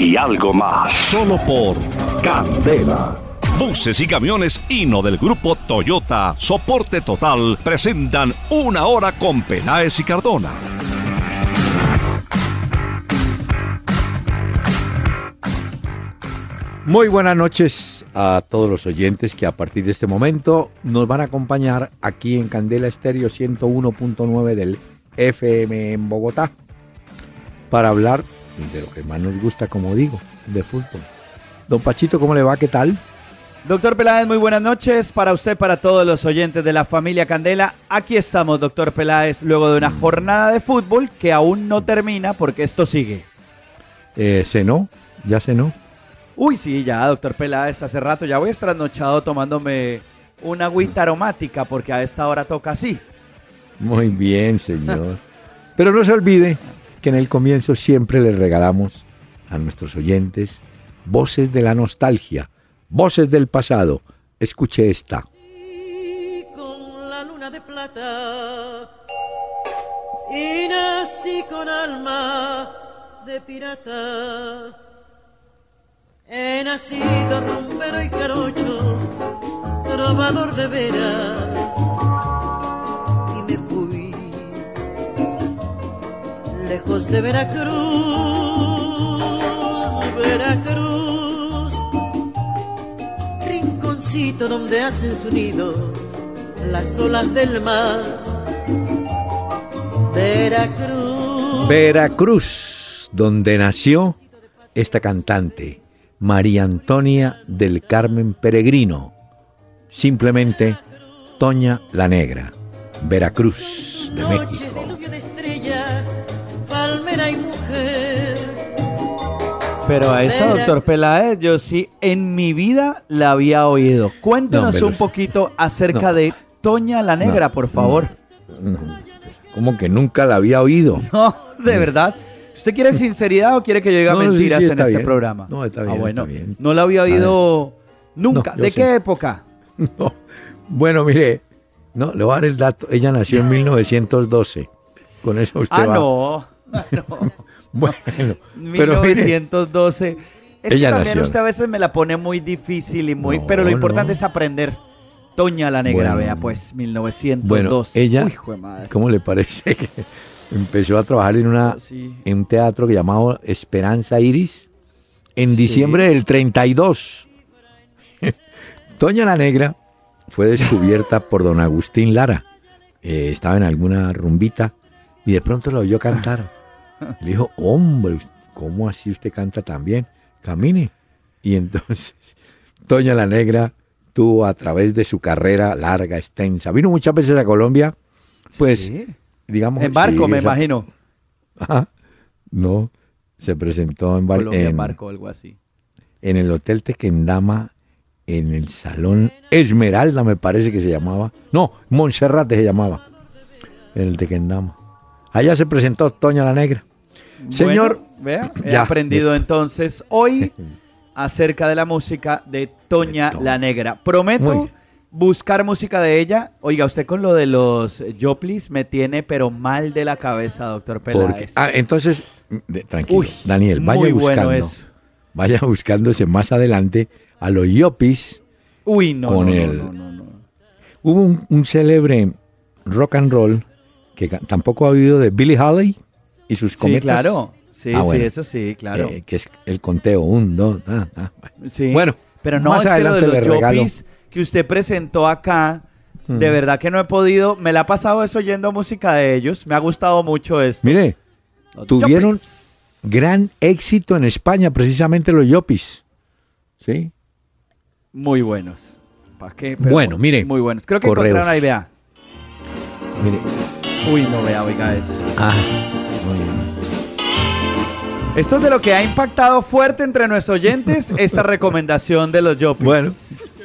y algo más. Solo por Candela. Buses y camiones Hino del grupo Toyota, soporte total, presentan Una Hora con Peláez y Cardona. Muy buenas noches a todos los oyentes que a partir de este momento nos van a acompañar aquí en Candela Estéreo 101.9 del FM en Bogotá para hablar de lo que más nos gusta, como digo, de fútbol. Don Pachito, ¿cómo le va? ¿Qué tal? Doctor Peláez, muy buenas noches para usted, para todos los oyentes de la familia Candela. Aquí estamos, doctor Peláez, luego de una jornada de fútbol que aún no termina porque esto sigue. Eh, ¿Cenó? ¿Ya cenó? Uy, sí, ya, doctor Peláez, hace rato ya voy estrasnochado tomándome una agüita aromática porque a esta hora toca así. Muy bien, señor. Pero no se olvide que en el comienzo siempre les regalamos a nuestros oyentes voces de la nostalgia, voces del pasado. Escuche esta. con la luna de plata y nací con alma de pirata. He nacido rumbero y carocho, trovador de veras, lejos de Veracruz, Veracruz, rinconcito donde hacen su nido las olas del mar, Veracruz. Veracruz, donde nació esta cantante, María Antonia del Carmen Peregrino, simplemente Toña la Negra, Veracruz de México. Pero a esta, doctor Peláez, yo sí en mi vida la había oído. Cuéntenos No, un poquito acerca No. de Toña la Negra, No, por favor. No, como que nunca la había oído. No, de verdad. ¿Usted quiere sinceridad o quiere que yo diga sí, mentiras sí, en este bien. programa? No, está Ah, bien, bueno, está bien. no la había oído nunca. ¿De sé. qué época? No. Bueno, mire, no, le voy a dar el dato. Ella nació en 1912. Con eso usted Ah, va. no. no. Bueno, pero mire, 1912. Es Ella que también nació. usted a veces me la pone muy difícil y muy. No, pero lo importante no. es aprender. Toña la Negra, Bueno. vea, pues, 1902. bueno, ella, Uy, jue madre. ¿cómo le parece que empezó a trabajar en una Sí. en un teatro que llamaba Esperanza Iris en Sí. diciembre del 32. Toña la Negra fue descubierta por don Agustín Lara. Eh, estaba en alguna rumbita y de pronto la oyó cantar. Le dijo, hombre, ¿cómo así usted canta tan bien? Camine. Y entonces Toña la Negra tuvo a través de su carrera larga, extensa. Vino muchas veces a Colombia, pues, Sí. digamos... En barco, sí, me esa- imagino. Ajá. No, se presentó en, bar- Colombia en- barco, algo así. en el Hotel Tequendama, en el Salón Esmeralda, me parece que se llamaba. No, Monserrate se llamaba. En el Tequendama. Allá se presentó Toña la Negra. Señor, Bueno, vea, he ya, aprendido entonces hoy acerca de la música de Toña la Negra. Prometo Muy. buscar música de ella. Oiga, usted con lo de los Joplis me tiene pero mal de la cabeza, doctor Peláez. ah, entonces, de- tranquilo, Uy, Daniel, vaya muy buscando, bueno eso. vaya buscándose más adelante a los Yopis. Uy, no, con no, no, el- no, no, no. Hubo un, un célebre rock and roll que tampoco ha oído de Billy Holly y sus Sí, cometas. claro. Sí, Ah, sí, bueno. eso sí, claro. eh, que es el conteo, un, dos, ah, ah, bueno. Sí. Bueno, pero no más es que lo de los. Jopis que usted presentó acá, de Mm. verdad que no he podido. Me la ha pasado eso oyendo música de ellos. Me ha gustado mucho esto. Mire, Los tuvieron gran éxito en España, precisamente los Yopis. ¿Sí? Muy buenos. ¿Para qué? Bueno, mire, Muy buenos. Creo que correos. encontraron ahí, vea. Mire. Uy, no vea, oiga eso. Ah, muy bien. Esto es de lo que ha impactado fuerte entre nuestros oyentes esta recomendación de los Yopis. Bueno,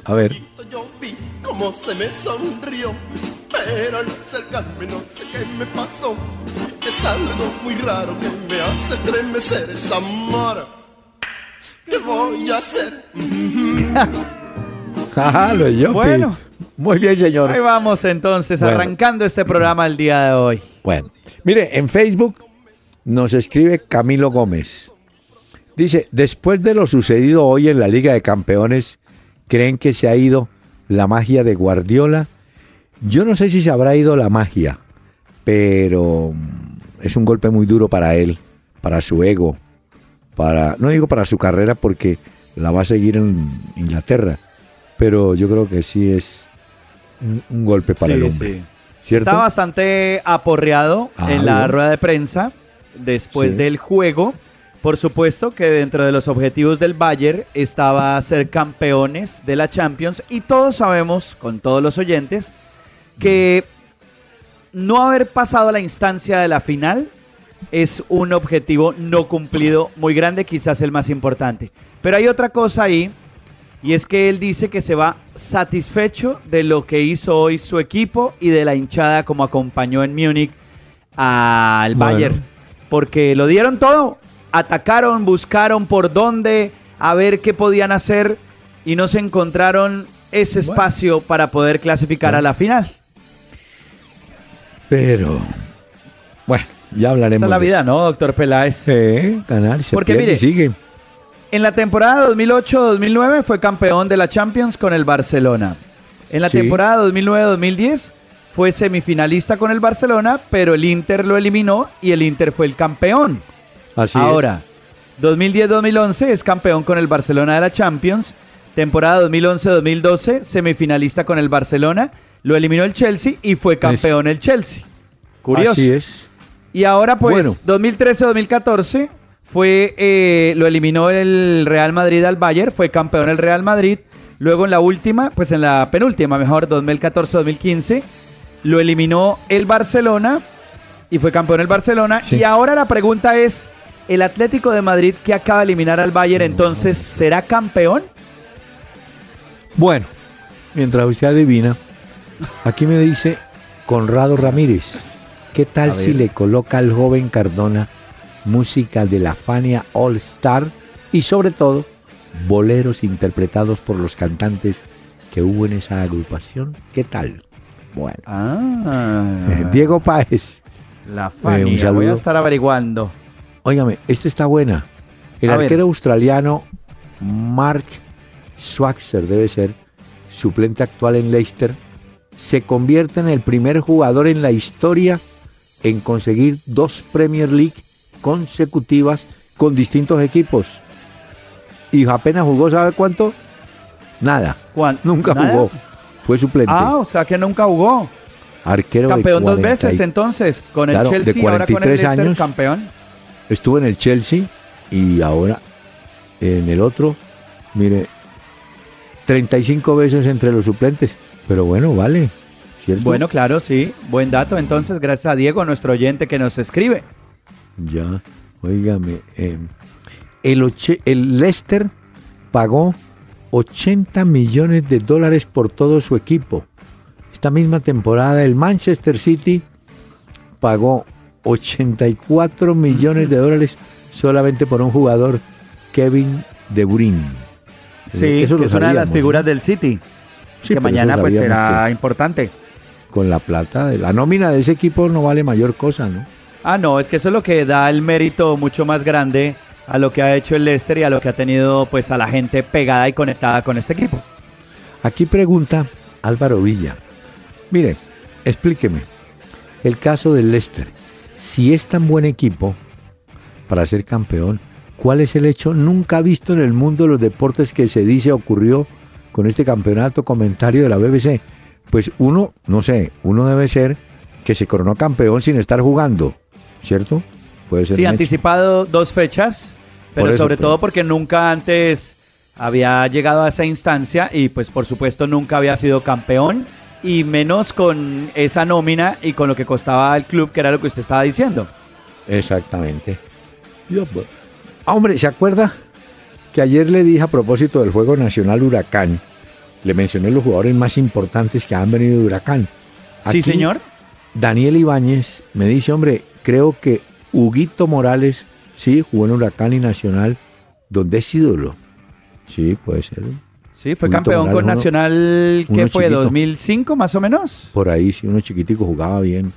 a ver. Yo vi cómo se me sonrió, pero al acercarme no sé qué me pasó. Es algo muy raro que me hace estremecer es amor. ¿Qué voy a hacer? Ajá, lo yo. Bueno. Muy bien, señor. Ahí vamos entonces, Bueno. arrancando este programa el día de hoy. Bueno, mire, en Facebook nos escribe Camilo Gómez. Dice, después de lo sucedido hoy en la Liga de Campeones, ¿creen que se ha ido la magia de Guardiola? Yo no sé si se habrá ido la magia, pero mm, es un golpe muy duro para él, para su ego, para no digo para su carrera porque la va a seguir en Inglaterra, pero yo creo que sí es un, un golpe para Sí, el hombre. sí. ¿Cierto? Está bastante aporreado Ah, en la bueno. rueda de prensa después Sí. del juego. Por supuesto que dentro de los objetivos del Bayern estaba ser campeones de la Champions y todos sabemos, con todos los oyentes, que no haber pasado a la instancia de la final es un objetivo no cumplido muy grande, quizás el más importante. Pero hay otra cosa ahí y es que él dice que se va satisfecho de lo que hizo hoy su equipo y de la hinchada como acompañó en Múnich al Bueno. Bayern. Porque lo dieron todo. Atacaron, buscaron por dónde, a ver qué podían hacer y no se encontraron ese Bueno. espacio para poder clasificar a la final. Pero, bueno, ya hablaremos. Esa es la vida. ¿no, doctor Peláez? Sí, se Porque mire, sigue. En la temporada 2008-2009 fue campeón de la Champions con el Barcelona. En la Sí. temporada 2009-2010 fue semifinalista con el Barcelona, pero el Inter lo eliminó y el Inter fue el campeón. Así. Ahora, 2010-2011 es campeón con el Barcelona de la Champions. Temporada 2011-2012, semifinalista con el Barcelona. Lo eliminó el Chelsea y fue campeón el Chelsea. Curioso. Así es. Y ahora, pues, Bueno. 2013-2014 fue eh, lo eliminó el Real Madrid al Bayern, fue campeón el Real Madrid. Luego en la última, pues en la penúltima, mejor, 2014-2015, lo eliminó el Barcelona y fue campeón el Barcelona. Sí. Y ahora la pregunta es, ¿el Atlético de Madrid que acaba de eliminar al Bayern entonces será campeón? Bueno, mientras usted adivina, aquí me dice Conrado Ramírez, ¿qué tal si le coloca al joven Cardona música de la Fania All Star y sobre todo boleros interpretados por los cantantes que hubo en esa agrupación? ¿Qué tal? Bueno, Ah, eh, Diego Páez, la Fania, un saludo. voy a estar averiguando. óigame, esta está buena. El A ver. arquero australiano Mark Schwarzer debe ser, suplente actual en Leicester, se convierte en el primer jugador en la historia en conseguir dos Premier League consecutivas con distintos equipos. Y apenas jugó, ¿sabe cuánto? Nada. ¿Cuán- Nunca nada? jugó. Fue suplente. Ah, o sea que nunca jugó. Arquero Campeón dos 40 y- veces entonces, con el Claro, de Chelsea, ahora con el 43 Leicester, años. campeón. Estuvo en el Chelsea y ahora en el otro, mire, 35 veces entre los suplentes. Pero bueno, vale. ¿cierto? Bueno, claro, sí, buen dato. Entonces, gracias a Diego, nuestro oyente que nos escribe. Ya, óigame. eh, el, oche- el Leicester pagó 80 millones de dólares por todo su equipo. Esta misma temporada el Manchester City pagó 84 millones de dólares solamente por un jugador, Kevin De Bruyne. Sí, Eso lo que es una de las figuras ¿no? del City. Sí, que mañana pues será importante. Con la plata de la nómina de ese equipo no vale mayor cosa, ¿no? Ah, no, es que eso es lo que da el mérito mucho más grande a lo que ha hecho el Leicester y a lo que ha tenido pues a la gente pegada y conectada con este equipo. Aquí pregunta Álvaro Villa. Mire, explíqueme. El caso del Leicester. Si es tan buen equipo para ser campeón, ¿cuál es el hecho nunca visto en el mundo de los deportes que se dice ocurrió con este campeonato comentario de la BBC? Pues uno, no sé, uno debe ser que se coronó campeón sin estar jugando, ¿cierto? Puede ser. Sí, anticipado dos fechas, pero eso, sobre pero- todo porque nunca antes había llegado a esa instancia y pues por supuesto nunca había sido campeón y menos con esa nómina y con lo que costaba el club, que era lo que usted estaba diciendo. Exactamente. Yo, pues, Ah, hombre, ¿se acuerda que ayer le dije a propósito del Juego Nacional Huracán? Le mencioné los jugadores más importantes que han venido de Huracán. sí, señor. Daniel Ibáñez me dice, hombre, creo que Huguito Morales, sí, jugó en Huracán y Nacional, donde es ídolo. Sí, puede ser. Sí, fue campeón con Nacional, ¿qué fue? ¿2005 más o menos? Por ahí, sí, uno chiquitico jugaba bien.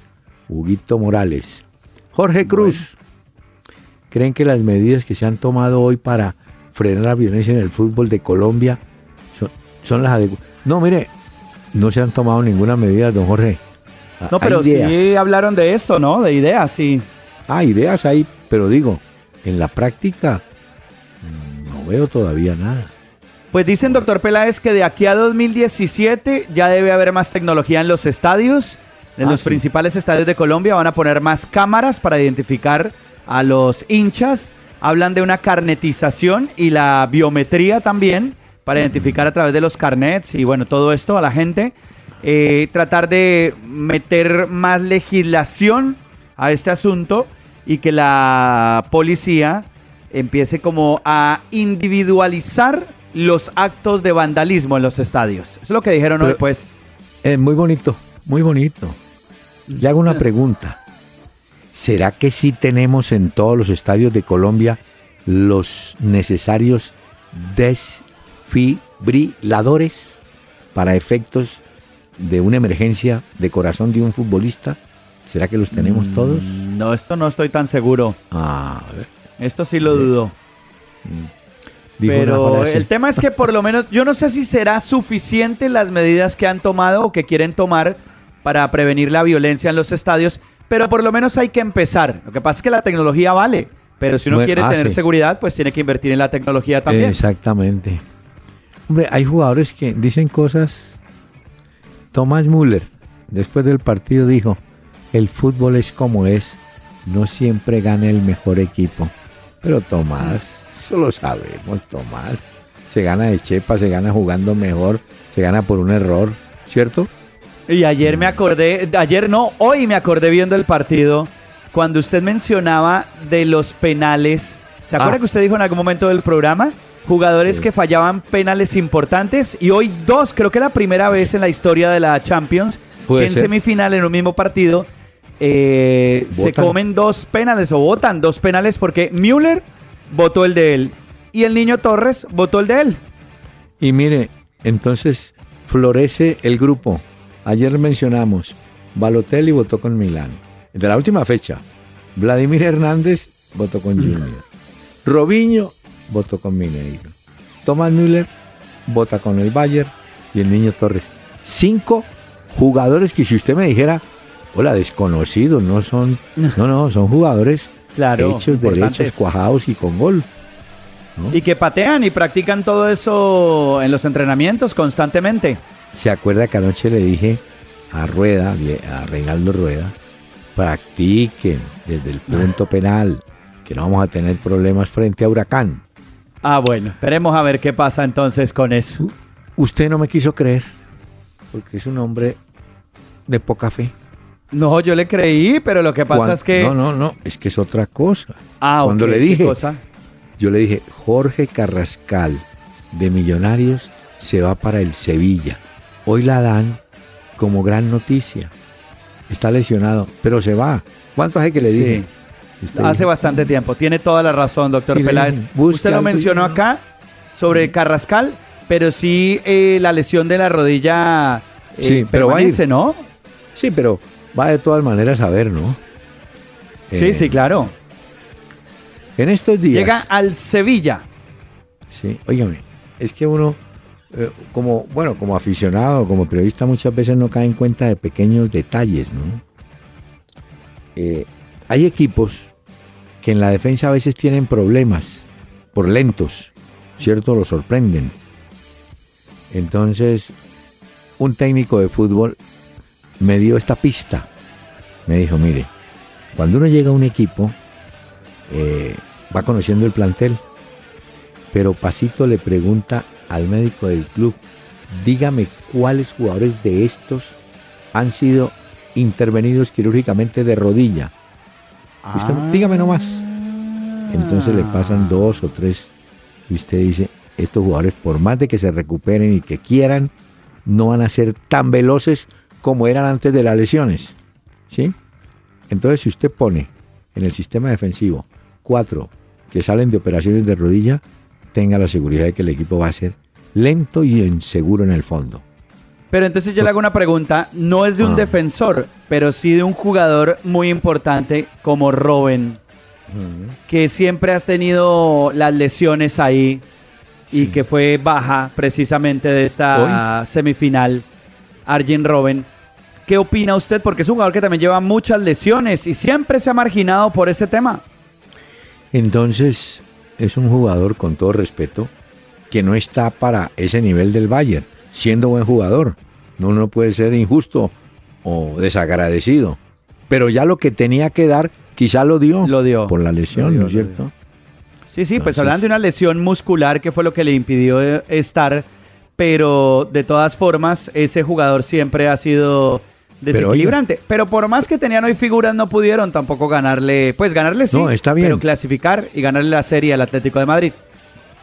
Huguito Morales. Jorge Cruz. ¿Creen que las medidas que se han tomado hoy para frenar la violencia en el fútbol de Colombia son, las adecuadas? No, mire, no se han tomado ninguna medida, don Jorge. No, pero sí hablaron de esto, ¿no? De ideas, sí. Ah, ideas hay, pero digo, en la práctica no veo todavía nada. Pues dicen, doctor Peláez, que de aquí a 2017 ya debe haber más tecnología en los estadios. En ah, los principales estadios de Colombia van a poner más cámaras para identificar a los hinchas. Hablan de una carnetización y la biometría también para identificar a través de los carnets y bueno, todo esto a la gente. Eh, tratar de meter más legislación a este asunto y que la policía empiece como a individualizar los actos de vandalismo en los estadios. Eso es lo que dijeron hoy, pues. Es muy bonito, muy bonito. Y hago una pregunta. ¿Será que sí tenemos en todos los estadios de Colombia los necesarios desfibriladores para efectos de una emergencia de corazón de un futbolista? ¿Será que los tenemos mm, todos? No, esto no estoy tan seguro. Ah, Esto sí lo dudo. Mm. Pero el tema es que por lo menos yo no sé si será suficiente las medidas que han tomado o que quieren tomar para prevenir la violencia en los estadios, pero por lo menos hay que empezar. Lo que pasa es que la tecnología vale, pero si uno quiere ah, tener seguridad, pues tiene que invertir en la tecnología también. Exactamente. Hombre, hay jugadores que dicen cosas. Tomás Müller, después del partido, dijo, el fútbol es como es, no siempre gana el mejor equipo. Pero Tomás, eso lo sabemos, Tomás. Se gana de chepa, se gana jugando mejor, se gana por un error, ¿cierto? Y ayer me acordé, ayer no, hoy me acordé viendo el partido, cuando usted mencionaba de los penales. ¿Se acuerda ah. que usted dijo en algún momento del programa? Jugadores que fallaban penales importantes y hoy dos, creo que la primera vez en la historia de la Champions, en semifinal en un mismo partido, eh, se comen dos penales o votan dos penales porque Müller votó el de él y el niño Torres votó el de él. Y mire, entonces florece el grupo. Ayer mencionamos, Balotelli votó con Milán. De la última fecha, Vladimir Hernández votó con Junior. Robinho votó con Mineiro. Tomás Müller vota con el Bayern y el Niño Torres. Cinco jugadores que si usted me dijera, hola, desconocidos, no son, no, no, son jugadores claro, hechos, derechos, cuajados y con gol. Y que patean y practican todo eso en los entrenamientos constantemente. ¿Se acuerda que anoche le dije a Rueda, a Reinaldo Rueda, practiquen desde el punto penal, que no vamos a tener problemas frente a Huracán? Ah, bueno, esperemos a ver qué pasa entonces con eso. Usted no me quiso creer, porque es un hombre de poca fe. No, yo le creí, pero lo que pasa es que... No, no, no, es que es otra cosa. Ah, Cuando le dije, cosa? yo le dije, Jorge Carrascal de Millonarios se va para el Sevilla. Hoy la dan como gran noticia. Está lesionado, pero se va. ¿Cuánto hace que le dije? Hace bastante tiempo. Tiene toda la razón, doctor Peláez. Usted lo mencionó acá sobre Carrascal, pero sí eh, la lesión de la rodilla eh, sí, pero permanece, ¿no? Sí, pero va de todas maneras a ver, ¿no? sí, eh, sí, claro. En estos días. Llega al Sevilla. Sí, óigame, es que uno eh, como, bueno, como aficionado, como periodista, muchas veces no cae en cuenta de pequeños detalles, ¿no? Eh, hay equipos que en la defensa a veces tienen problemas por lentos, ¿cierto? Lo sorprenden. Entonces, un técnico de fútbol me dio esta pista. Me dijo, mire, cuando uno llega a un equipo, eh, va conociendo el plantel, pero Pasito le pregunta al médico del club, dígame cuáles jugadores de estos han sido intervenidos quirúrgicamente de rodilla. Usted, ah. dígame nomás. Entonces le pasan dos o tres y usted dice, estos jugadores por más de que se recuperen y que quieran, no van a ser tan veloces como eran antes de las lesiones. ¿Sí? Entonces si usted pone en el sistema defensivo cuatro que salen de operaciones de rodilla, tenga la seguridad de que el equipo va a ser lento y inseguro en el fondo. Pero entonces yo le hago una pregunta, no es de un Ah. defensor, pero sí de un jugador muy importante como Robin, que siempre ha tenido las lesiones ahí y que fue baja precisamente de esta semifinal, Arjen Robin. ¿Qué opina usted? Porque es un jugador que también lleva muchas lesiones y siempre se ha marginado por ese tema. Entonces es un jugador con todo respeto que no está para ese nivel del Bayern, siendo buen jugador. No uno puede ser injusto o desagradecido. Pero ya lo que tenía que dar, quizá lo dio. Lo dio. Por la lesión, dio, ¿no es cierto? Sí, sí, pues Entonces- hablan de una lesión muscular que fue lo que le impidió eh, estar, pero de todas formas ese jugador siempre ha sido desequilibrante. Pero, por más que tenían hoy figuras no pudieron tampoco ganarle, pues ganarle sí, No, está bien. pero clasificar y ganarle la serie al Atlético de Madrid.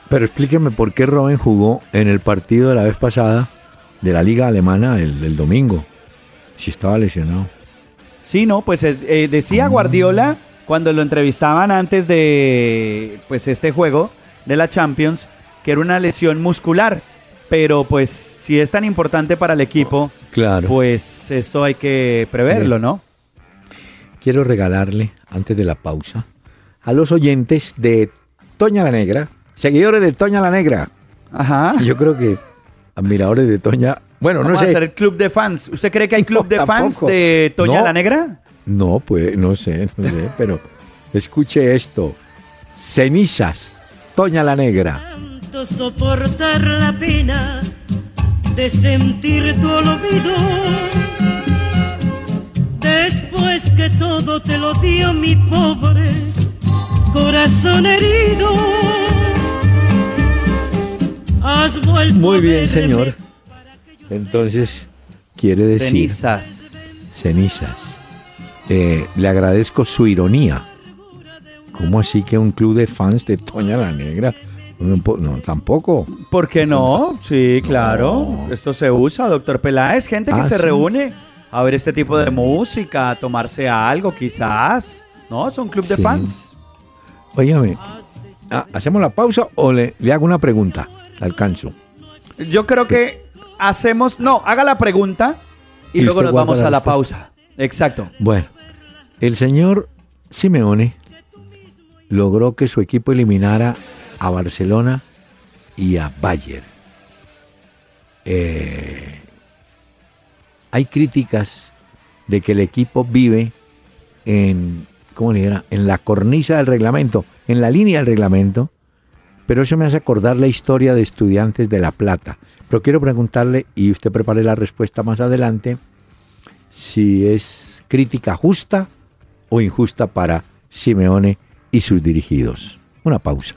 Pero explíqueme por qué Robin jugó en el partido de la vez pasada de la Liga Alemana el, del domingo, si estaba lesionado. Sí, no, pues eh, eh, decía Guardiola cuando lo entrevistaban antes de pues este juego de la Champions que era una lesión muscular, pero pues si es tan importante para el equipo, Claro. pues esto hay que preverlo, ¿no? quiero regalarle, antes de la pausa, a los oyentes de Toña la Negra, seguidores de Toña la Negra. Ajá. Yo creo que admiradores de Toña. Bueno, Vamos no a sé. hacer el club de fans. ¿Usted cree que hay club No, de fans de Toña No. la Negra? No, pues, no sé, no sé, pero escuche esto. Cenizas, Toña la Negra. Tanto soportar la pena de sentir tu olvido. Después que todo te lo dio mi pobre corazón herido. Has vuelto Muy bien, señor. Entonces, quiere decir Cenizas. cenizas. Eh, le agradezco su ironía. ¿Cómo así que un club de fans de Toña la Negra? No, po- no, tampoco. ¿Por qué no? Sí, claro. Esto se usa, doctor Peláez. Gente que Ah, se sí. reúne a ver este tipo de música, a tomarse algo, quizás. ¿No? Son club de fans. Óigame, ah, ¿hacemos la pausa o le, le hago una pregunta? Alcanzo. Yo creo que hacemos. No, haga la pregunta y, Y luego nos vamos a la pausa. Exacto. Bueno, el señor Simeone logró que su equipo eliminara a Barcelona y a Bayern. Eh, hay críticas de que el equipo vive en, ¿cómo le? En la cornisa del reglamento, en la línea del reglamento, pero eso me hace acordar la historia de estudiantes de La Plata. Pero quiero preguntarle, y usted prepare la respuesta más adelante, si es crítica justa o injusta para Simeone y sus dirigidos. Una pausa.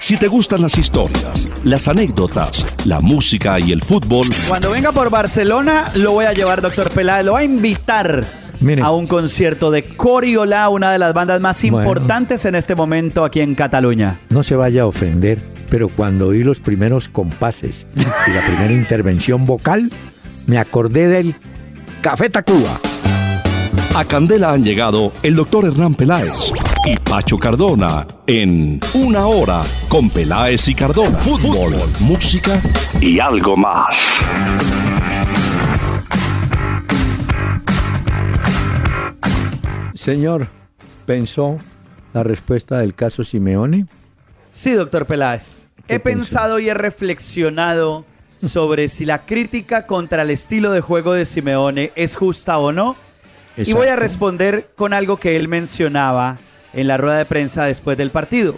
Si te gustan las historias, las anécdotas, la música y el fútbol, Cuando venga por Barcelona, lo voy a llevar, doctor Peláez. Lo voy a invitar Mire. a un concierto de Coriola, una de las bandas más Bueno. importantes en este momento aquí en Cataluña. No se vaya a ofender, pero cuando oí los primeros compases y la primera intervención vocal, me acordé del Café Tacuba. a Candela han llegado el doctor Hernán Peláez y Pacho Cardona en Una Hora con Peláez y Cardona. Fútbol, música y algo más. Señor, ¿pensó la respuesta del caso Simeone? Sí, doctor Peláez. ¿Qué He pensado y he reflexionado sobre si la crítica contra el estilo de juego de Simeone es justa o no. Y voy a responder con algo que él mencionaba en la rueda de prensa después del partido.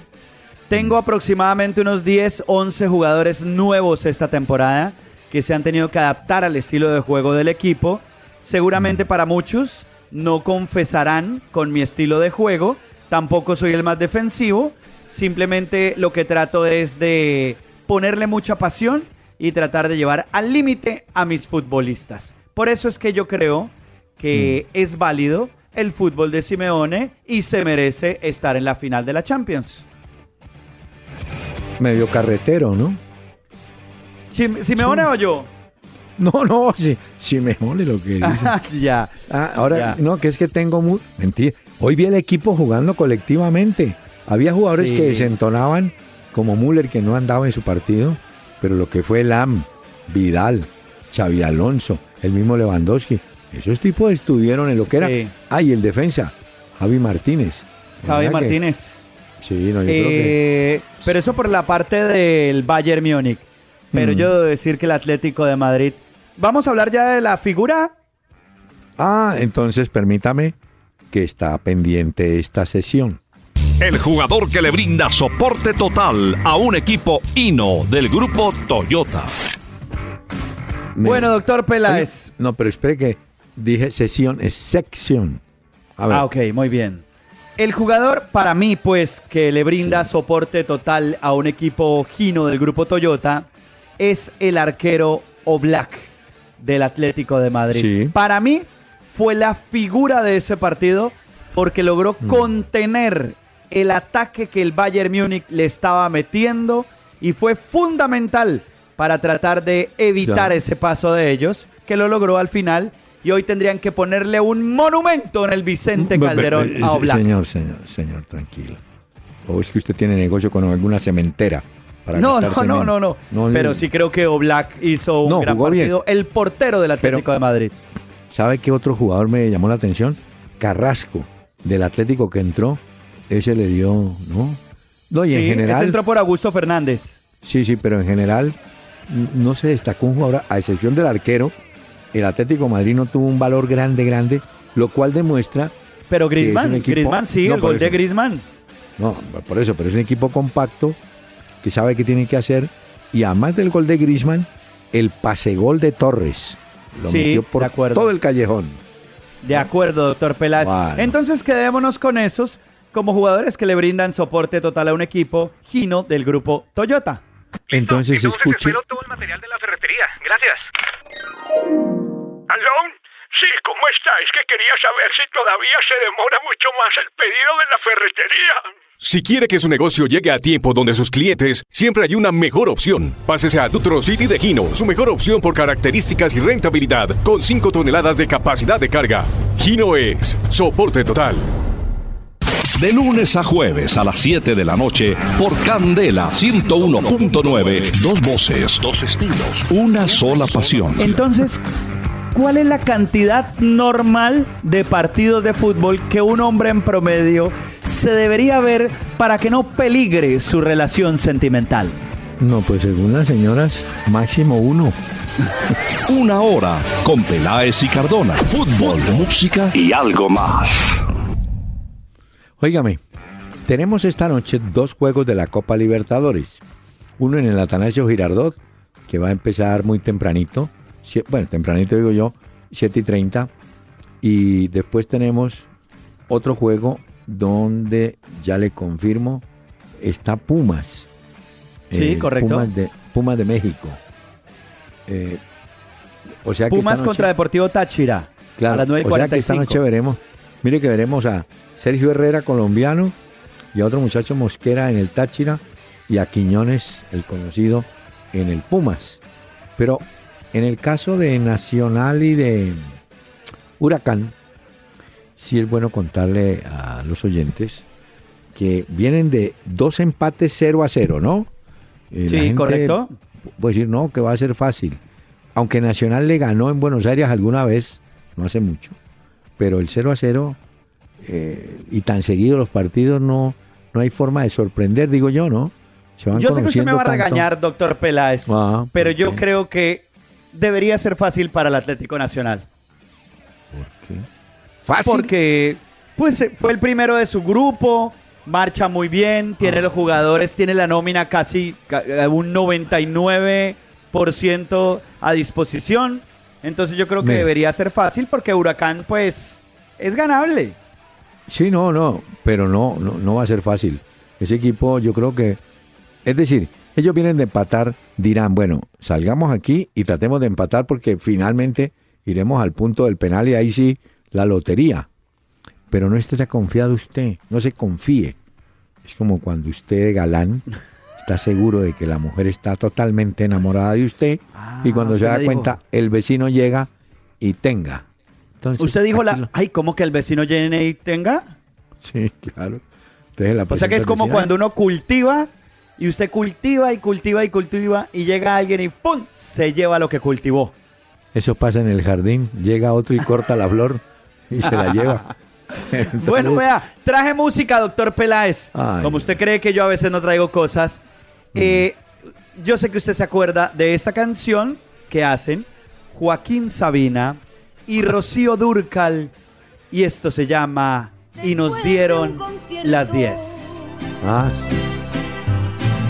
Tengo aproximadamente unos 10, 11 jugadores nuevos esta temporada que se han tenido que adaptar al estilo de juego del equipo. Seguramente para muchos no confesarán con mi estilo de juego. Tampoco soy el más defensivo. Simplemente lo que trato es de ponerle mucha pasión y tratar de llevar al límite a mis futbolistas. Por eso es que yo creo que es válido el fútbol de Simeone y se merece estar en la final de la Champions. Medio carretero, ¿no? ¿Simeone o yo? No, no, sí, Simeone lo que dice. ya. Ah, ahora, no, que es que tengo muy... Mentira. Hoy vi el equipo jugando colectivamente. Había jugadores que desentonaban, como Müller, que no andaba en su partido, pero lo que fue Lam, Vidal, Xavi Alonso, el mismo Lewandowski, esos tipos estuvieron en lo que era. Ay, el defensa, Javi Martínez. Javi Martínez. Sí, no, yo creo que... Eh, pero eso por la parte del Bayern Múnich. Pero mm. yo debo decir que el Atlético de Madrid. Vamos a hablar ya de la figura. Ah, entonces permítame que está pendiente esta sesión. El jugador que le brinda soporte total a un equipo Hino del grupo Toyota. Bueno, doctor Peláez. no, pero espere que dije sesión, es sección. Ah, ok, muy bien. El jugador, para mí, pues, que le brinda soporte total a un equipo Gino del grupo Toyota, es el arquero Oblak del Atlético de Madrid. Para mí, fue la figura de ese partido porque logró mm. contener el ataque que el Bayern Múnich le estaba metiendo y fue fundamental para tratar de evitar ese paso de ellos, que lo logró al final y hoy tendrían que ponerle un monumento en el Vicente Calderón a Oblak. Señor, señor, señor, tranquilo. ¿O es que usted tiene negocio con alguna cementera? No, no, no, no, no, Pero sí creo que Oblak hizo un gran partido. El portero del Atlético de Madrid. ¿Sabe qué otro jugador me llamó la atención? Carrasco, del Atlético que entró. Ese le dio, ¿no? No, y en general. Ese entró por Augusto Fernández. Sí, sí, pero en general no se destacó un jugador, a excepción del arquero, el Atlético Madrid no tuvo un valor grande, grande, lo cual demuestra. Pero Griezmann, Griezmann sí, el gol de Griezmann. No, por eso, pero es un equipo compacto que sabe qué tiene que hacer. Y además del gol de Griezmann, el pase gol de Torres. Lo metió por todo el callejón. De acuerdo, doctor Peláez. Entonces quedémonos con esos como jugadores que le brindan soporte total a un equipo, Gino del grupo Toyota. Entonces escuche. todo el material de la ferretería. Gracias. ¿Aló? Sí, ¿cómo está? Es que quería saber si todavía se demora mucho más el pedido de la ferretería. Si quiere que su negocio llegue a tiempo donde sus clientes, siempre hay una mejor opción. Pásese a Dutro City de Gino, su mejor opción por características y rentabilidad, con 5 toneladas de capacidad de carga. Gino es soporte total. De lunes a jueves a las 7 de la noche por Candela 101.9. Dos voces, dos estilos, una sola pasión. Entonces, ¿cuál es la cantidad normal de partidos de fútbol que un hombre en promedio se debería ver para que no peligre su relación sentimental? No, pues según las señoras, máximo uno. Una hora con Peláez y Cardona. Fútbol, música y algo más. Óigame, tenemos esta noche dos juegos de la Copa Libertadores. Uno en el Atanasio Girardot, que va a empezar muy tempranito, bueno, tempranito digo yo, 7 y 30. Y después tenemos otro juego donde ya le confirmo, está Pumas. Sí, eh, correcto. Pumas de, Pumas de México. Eh, o sea que Pumas contra Deportivo Táchira. Claro, a las 9 o sea que esta noche veremos, mire que veremos a Sergio Herrera, colombiano, y a otro muchacho Mosquera en el Táchira, y a Quiñones, el conocido, en el Pumas. Pero en el caso de Nacional y de Huracán, sí es bueno contarle a los oyentes que vienen de dos empates 0 a 0, ¿no? Eh, sí, correcto. Puede decir, no, que va a ser fácil. Aunque Nacional le ganó en Buenos Aires alguna vez, no hace mucho, pero el 0 a 0 eh, y tan seguido los partidos no, no hay forma de sorprender, digo yo, ¿no? yo sé que usted me va a regañar, doctor Peláez, ah, pero yo creo que debería ser fácil para el Atlético Nacional. ¿Por qué? Fácil. Porque pues, eh, fue el primero de su grupo, marcha muy bien, tiene los jugadores, tiene la nómina casi un 99% a disposición. Entonces yo creo que debería ser fácil porque Huracán pues es ganable. Sí, no, no, pero no, no, no va a ser fácil. Ese equipo yo creo que, es decir, ellos vienen de empatar, dirán, bueno, salgamos aquí y tratemos de empatar porque finalmente iremos al punto del penal y ahí sí la lotería. pero no esté tan confiado usted, no se confíe. Es como cuando usted, galán, está seguro de que la mujer está totalmente enamorada de usted y cuando Ah, se usted da dijo. cuenta, el vecino llega y tenga. Entonces, Usted dijo la... lo- Ay, ¿cómo que el vecino llene y tenga? Sí, claro. Entonces, la O sea que es como cuando uno cultiva y usted cultiva y cultiva y cultiva y llega alguien y ¡pum! se lleva lo que cultivó. Eso pasa en el jardín, llega otro y corta la flor y se la lleva. Entonces, Bueno, vea, traje música, doctor Peláez. Ay. Como usted cree que yo a veces no traigo cosas, eh, yo sé que usted se acuerda de esta canción que hacen Joaquín Sabina y Rocío Durcal. Y esto se llama Y nos dieron las 10. Ah,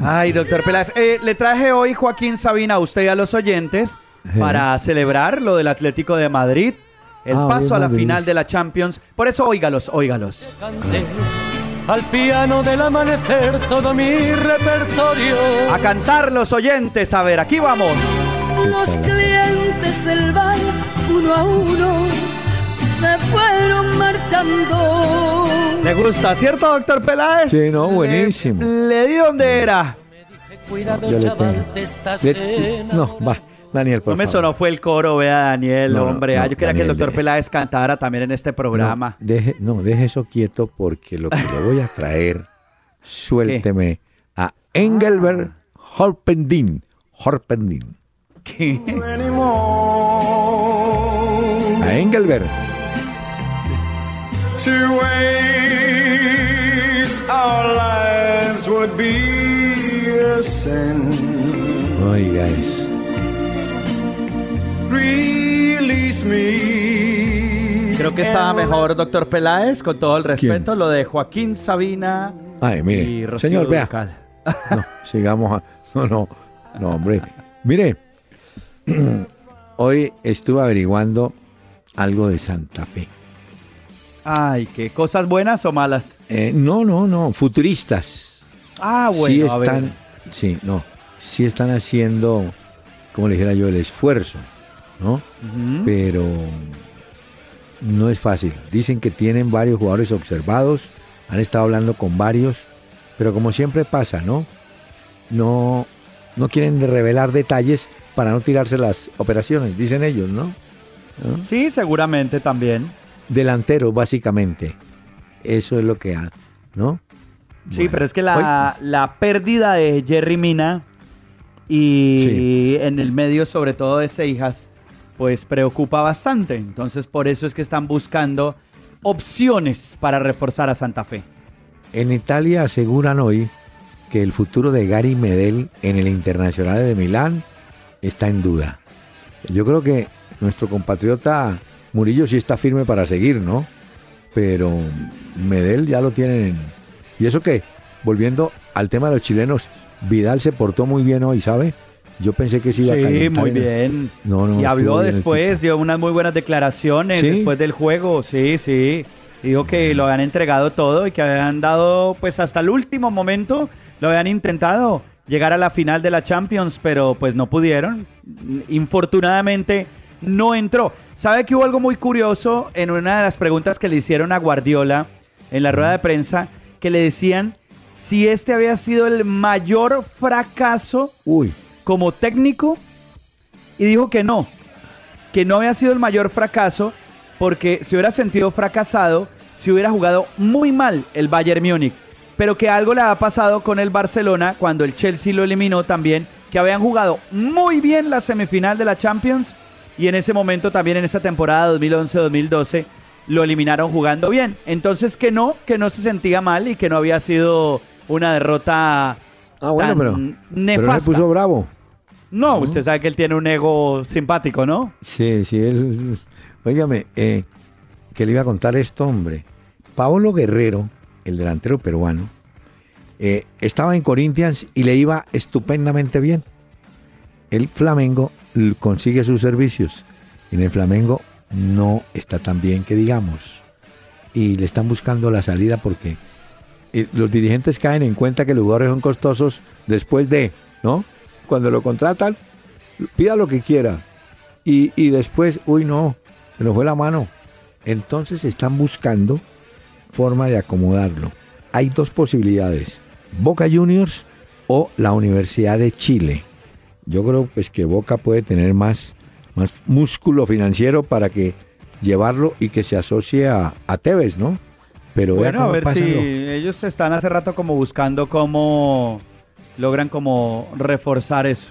Ay, doctor Peláez, eh, le traje hoy Joaquín Sabina a usted y a los oyentes para celebrar lo del Atlético de Madrid, el Ah, paso bien, a la Madrid. final de la Champions. Por eso, óigalos, óigalos. Al piano del amanecer todo mi repertorio. A cantar los oyentes, a ver, aquí vamos. Los clientes del bar, uno a uno, se fueron marchando. Le gusta, ¿cierto, doctor Peláez? Sí, no, buenísimo. Le, di donde era. Cuidado, le chaval, te estás Le- no, va, Daniel, por No me favor. sonó, fue el coro, vea, Daniel, No, no, hombre. Ah, no, yo quería que el doctor de- Peláez cantara también en este programa. No, deje, no, deje eso quieto porque lo que le voy a traer, suélteme a Engelbert Horpendin. Horpendin. ¿Qué? A Engelbert. To waste our lives would be a sin. Oiga, es- Release me. Creo que estaba mejor, doctor Peláez, con todo el respeto, ¿Quién? lo de Joaquín Sabina Ay, y mire, Rocío señor, vea. No, sigamos. a- no, no, no, hombre. Mire, hoy estuve averiguando algo de Santa Fe. Ay, qué cosas buenas o malas. Eh, no, no, no, futuristas. Ah, sí bueno, a ver. están, sí, no, sí están haciendo, como le dijera yo, el esfuerzo, ¿no? Pero no es fácil. Dicen que tienen varios jugadores observados, han estado hablando con varios, pero como siempre pasa, ¿no? No, no quieren revelar detalles para no tirarse las operaciones, dicen ellos, ¿no? ¿No? Sí, seguramente también. Delanteros, básicamente. Eso es lo que ha, ¿no? Sí, Bueno. pero es que la, la pérdida de Jerry Mina y Sí. en el medio, sobre todo de Seijas, pues preocupa bastante. Entonces, por eso es que están buscando opciones para reforzar a Santa Fe. En Italia aseguran hoy que el futuro de Gary Medel en el Internacional de Milán está en duda. Yo creo que nuestro compatriota Murillo sí está firme para seguir, ¿no? Pero Medel ya lo tienen en... Y eso que, volviendo al tema de los chilenos, Vidal se portó muy bien hoy, ¿sabe? Yo pensé que se iba a Sí, muy bien. No, no, y habló después, dio unas muy buenas declaraciones ¿Sí? después del juego, sí, sí. Dijo que lo habían entregado todo y que habían dado, pues hasta el último momento, lo habían intentado llegar a la final de la Champions, pero pues no pudieron. Infortunadamente no entró. ¿Sabe que hubo algo muy curioso en una de las preguntas que le hicieron a Guardiola en la rueda de prensa? Que le decían si este había sido el mayor fracaso Uy, como técnico y dijo que no, que no había sido el mayor fracaso porque se hubiera sentido fracasado si hubiera jugado muy mal el Bayern Múnich, pero que algo le ha pasado con el Barcelona cuando el Chelsea lo eliminó también, que habían jugado muy bien la semifinal de la Champions y en ese momento también en esa temporada 2011-2012 lo eliminaron jugando bien. Entonces que no, que no se sentía mal y que no había sido una derrota ah, bueno, tan pero, nefasta. se puso bravo. No, usted sabe que él tiene un ego simpático, ¿no? Sí, sí, él... Óigame, eh, que le iba a contar esto, hombre. Paolo Guerrero, el delantero peruano, eh, estaba en Corinthians y le iba estupendamente bien. El Flamengo consigue sus servicios. En el Flamengo no está tan bien que digamos. Y le están buscando la salida porque eh, los dirigentes caen en cuenta que los jugadores son costosos después de, ¿no? Cuando lo contratan, pida lo que quiera. Y, y después, uy, no, se nos fue la mano. Entonces están buscando forma de acomodarlo. Hay dos posibilidades, Boca Juniors o la Universidad de Chile. Yo creo pues que Boca puede tener más, más músculo financiero para que llevarlo y que se asocie a, a Tevez, ¿no? Pero Bueno, a ver si lo- ellos están hace rato como buscando cómo logran como reforzar eso.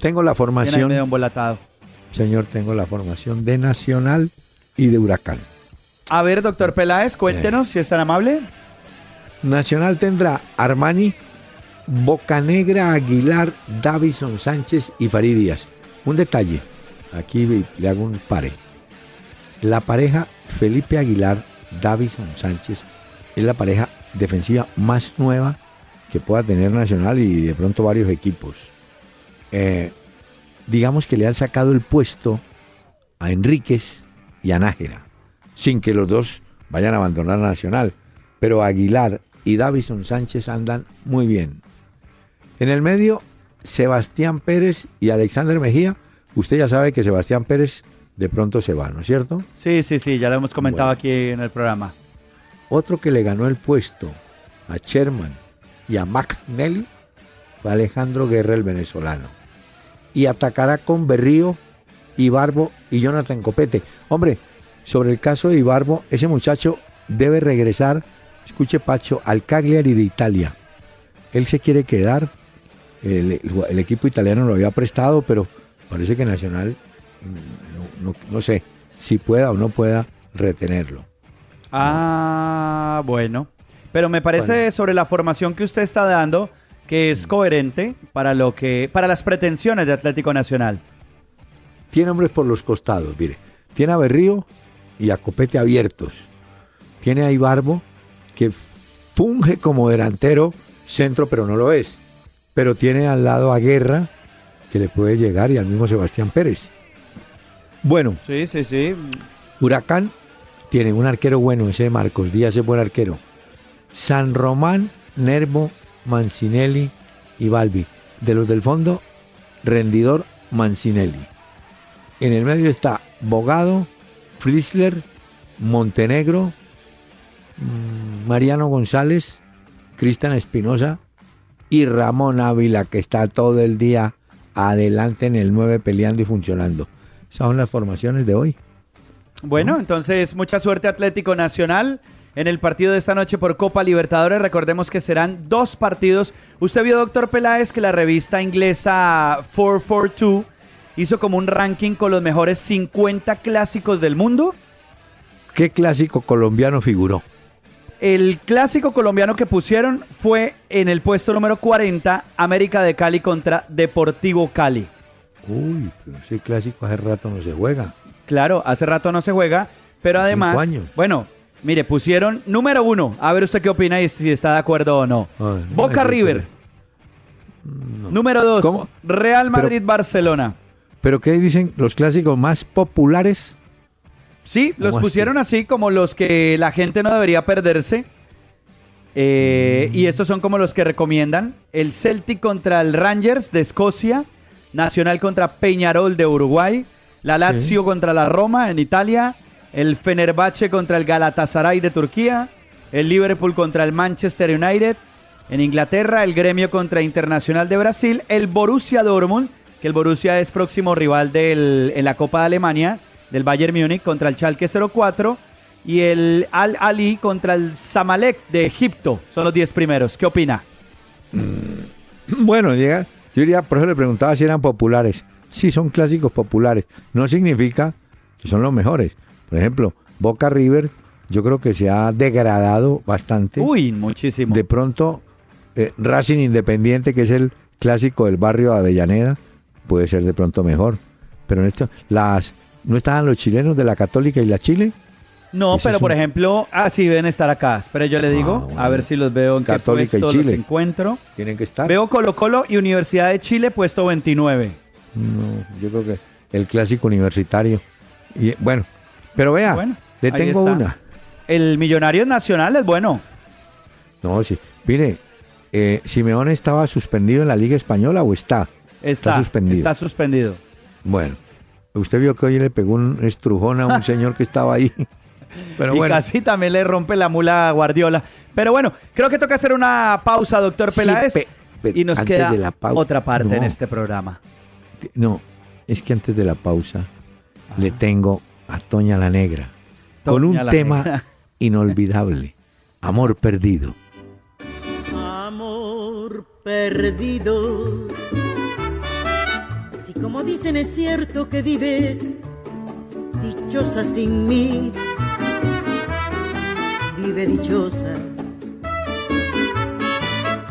Tengo la formación, medio embolatado. señor, tengo la formación de Nacional y de Huracán. A ver, doctor Peláez, cuéntenos si es tan amable. Nacional tendrá Armani, Bocanegra, Aguilar, Davison Sánchez y Farid Díaz. Un detalle, aquí le hago un pare. La pareja Felipe Aguilar, Davison Sánchez es la pareja defensiva más nueva que pueda tener Nacional y de pronto varios equipos. Eh, digamos que le han sacado el puesto a Enríquez y a Nájera, sin que los dos vayan a abandonar Nacional. Pero Aguilar y Davison Sánchez andan muy bien. En el medio, Sebastián Pérez y Alexander Mejía. Usted ya sabe que Sebastián Pérez de pronto se va, ¿no es cierto? Sí, sí, sí, ya lo hemos comentado Bueno. aquí en el programa. Otro que le ganó el puesto a Sherman y a McNally fue Alejandro Guerra, el venezolano. Y atacará con Berrío, Ibarbo y Jonathan Copete. Hombre, sobre el caso de Ibarbo, ese muchacho debe regresar, escuche Pacho, al Cagliari de Italia. Él se quiere quedar, el, equipo italiano lo había prestado, pero parece que Nacional, mm, no, no- no sé si pueda o no pueda retenerlo. Ah, bueno. Pero me parece Bueno. sobre la formación que usted está dando que es coherente para lo que para las pretensiones de Atlético Nacional. Tiene hombres por los costados, mire. Tiene a Berrío y a Copete abiertos. Tiene a Ibarbo, que funge como delantero centro, pero no lo es. Pero tiene al lado a Guerra, que le puede llegar, y al mismo Sebastián Pérez. Bueno, Sí, sí, sí. Huracán tiene un arquero bueno, ese Marcos Díaz es buen arquero. San Román, Nervo, Mancinelli y Balbi. De los del fondo, rendidor Mancinelli. En el medio está Bogado, Fritzler, Montenegro, mm, Mariano González, Cristian Espinosa y Ramón Ávila, que está todo el día adelante en el 9 peleando y funcionando. Esas son las formaciones de hoy. Bueno, entonces mucha suerte Atlético Nacional en el partido de esta noche por Copa Libertadores. Recordemos que serán dos partidos. Usted vio, doctor Peláez, que la revista inglesa 442 hizo como un ranking con los mejores 50 clásicos del mundo. ¿Qué clásico colombiano figuró? El clásico colombiano que pusieron fue en el puesto número 40, América de Cali contra Deportivo Cali. Uy, pero ese clásico hace rato no se juega. Claro, hace rato no se juega, pero además, años. bueno, mire, pusieron número uno. A ver usted qué opina y si está de acuerdo o no. Boca River. Número dos, ¿Cómo? Real Pero- Madrid-Barcelona. ¿Pero qué dicen los clásicos más populares? Sí, los pusieron así como los que la gente no debería perderse. Eh. Y estos son como los que recomiendan. El Celtic contra el Rangers de Escocia. Nacional contra Peñarol de Uruguay. La Lazio contra la Roma en Italia. El Fenerbahce contra el Galatasaray de Turquía. El Liverpool contra el Manchester United. En Inglaterra, el Gremio contra Internacional de Brasil. El Borussia Dortmund, que el Borussia es próximo rival del, en la Copa de Alemania, del Bayern Múnich contra el Schalke 04. Y el Al Ali contra el Zamalek de Egipto. Son los 10 primeros. ¿Qué opina? Bueno, llega, yo diría, por eso le preguntaba si eran populares. Sí, son clásicos populares. No significa que son los mejores. Por ejemplo, Boca River, yo creo que se ha degradado bastante. Uy, muchísimo. De pronto, eh, Racing Independiente, que es el clásico del barrio de Avellaneda, puede ser de pronto mejor. Pero en esto, las, ¿no estaban los chilenos de la Católica y la Chile? No, pero por un- ejemplo, ah, sí, deben estar acá. Pero yo le digo, bueno. a ver si los veo en qué Católica y puesto los Chile. encuentro. Tienen que estar. Veo Colo Colo y Universidad de Chile, puesto 29. No, yo creo que el clásico universitario. Y bueno, pero vea, Bueno, le tengo una. El Millonario Nacional es bueno. No, sí. Mire, eh, Simeone estaba suspendido en la Liga Española o está. Está, suspendido. Está suspendido. Bueno, usted vio que hoy le pegó un estrujón a un señor que estaba ahí. Pero y bueno, casi también le rompe la mula a Guardiola. Pero bueno, creo que toca hacer una pausa, doctor Sí, Peláez. pe- y nos queda de la pau- otra parte en No. este programa. no, es que antes de la pausa le tengo a Toña la Negra con un tema Negra. inolvidable, Amor Perdido. Amor perdido. Como dicen es cierto que vives dichosa sin mí, vive dichosa.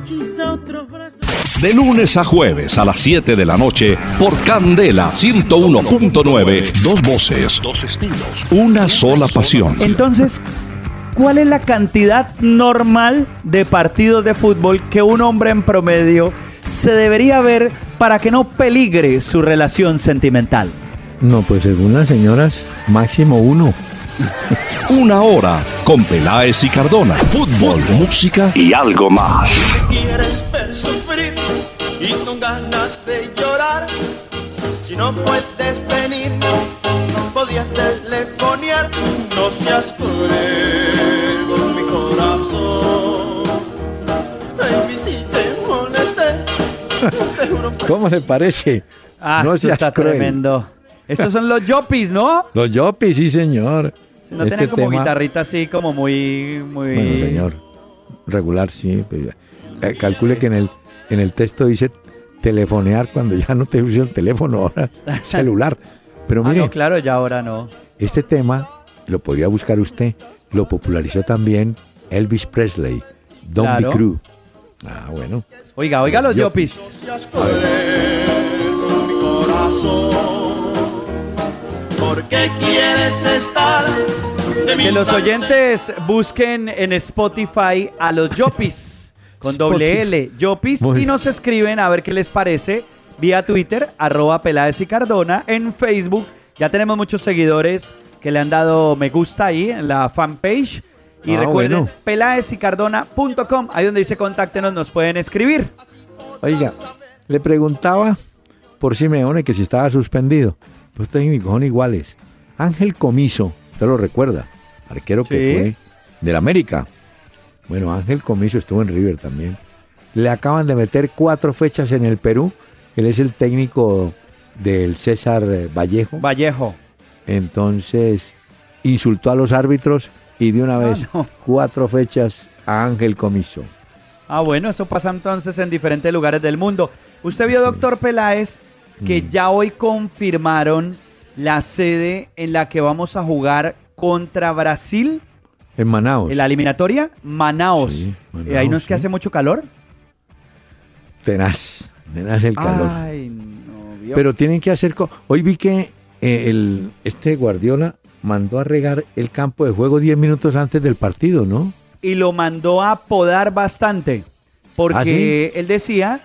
Quizá otros brazos. De lunes a jueves a las 7 de la noche por Candela 101.9. Dos voces, dos estilos, una sola pasión. Entonces, ¿cuál es la cantidad normal de partidos de fútbol que un hombre en promedio se debería ver para que no peligre su relación sentimental? No, pues según las señoras, máximo uno. Una hora con Peláez y Cardona. Fútbol, música y algo más. me quieres ver sufrir y con ganas de llorar. Si no puedes venir, podías telefonear. No seas cruel con mi corazón. ¿Cómo le parece? Ah, No seas está cruel. tremendo. Estos son los Yopis, ¿no? Los Yopis, sí, señor. Si no Este tienen como tema- guitarrita así, como muy, muy. Bueno, señor. Regular, sí. pues, eh, calcule que en el, en el texto dice telefonear cuando ya no te usa el teléfono, ahora celular. Pero Ah, mire, no, claro, ya ahora no. este tema lo podría buscar usted. Lo popularizó también Elvis Presley, Don't Claro. Be Crew. Ah, bueno. Oiga, oiga los Yo- Yopis. seas cruel con mi corazón. ¿Por qué quieres estar de mi Que los oyentes busquen en Spotify a los Yopis con doble. L, Yopis, Muy y nos escriben a ver qué les parece vía Twitter, arroba Peláez y Cardona, en Facebook. Ya tenemos muchos seguidores que le han dado me gusta ahí en la fanpage. Y Ah, recuerden, bueno. peláezicardona.com, ahí donde dice contáctenos, nos pueden escribir. Oiga, le preguntaba por Simeone que si estaba suspendido. Los técnicos son iguales. Ángel Comiso, usted lo recuerda, arquero que fue del América. Bueno, Ángel Comiso estuvo en River también. Le acaban de meter cuatro fechas en el Perú. Él es el técnico del César Vallejo. Vallejo. Entonces, insultó a los árbitros y de una vez no. cuatro fechas a Ángel Comiso. Ah, bueno, eso pasa entonces en diferentes lugares del mundo. Usted vio, doctor Peláez, que ya hoy confirmaron la sede en la que vamos a jugar contra Brasil En Manaus. en la eliminatoria, Manaos. Sí, Eh, ahí no es Manaus, que hace mucho calor. Tenaz, tenaz el calor. Ay, no, vio. Pero tienen que hacer... Hoy vi que eh, el, este Guardiola mandó a regar el campo de juego 10 minutos antes del partido, ¿no? y lo mandó a podar bastante. Porque ¿Ah, él decía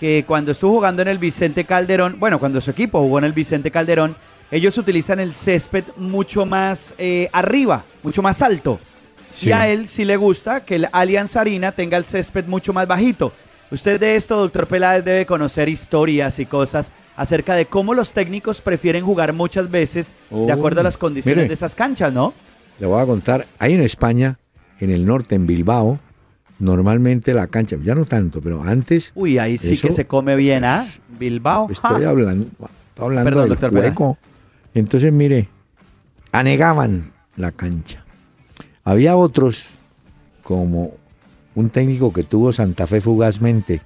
que cuando estuvo jugando en el Vicente Calderón, bueno, cuando su equipo jugó en el Vicente Calderón, ellos utilizan el césped mucho más eh, arriba, mucho más alto. Sí. Y a él sí le gusta que el Allianz Arena tenga el césped mucho más bajito. Usted de esto, doctor Peláez, debe conocer historias y cosas acerca de cómo los técnicos prefieren jugar muchas veces de Oh, acuerdo a las condiciones mire. de esas canchas, ¿no? Le voy a contar, ahí en España, en el norte, en Bilbao, normalmente la cancha, ya no tanto, pero antes Uy, ahí sí que se come bien, ¿ah? Bilbao. estoy ja. hablando, estoy hablando Perdón, del doctor juego. Entonces, mire, anegaban la cancha. Había otros, como un técnico que tuvo Santa Fe fugazmente,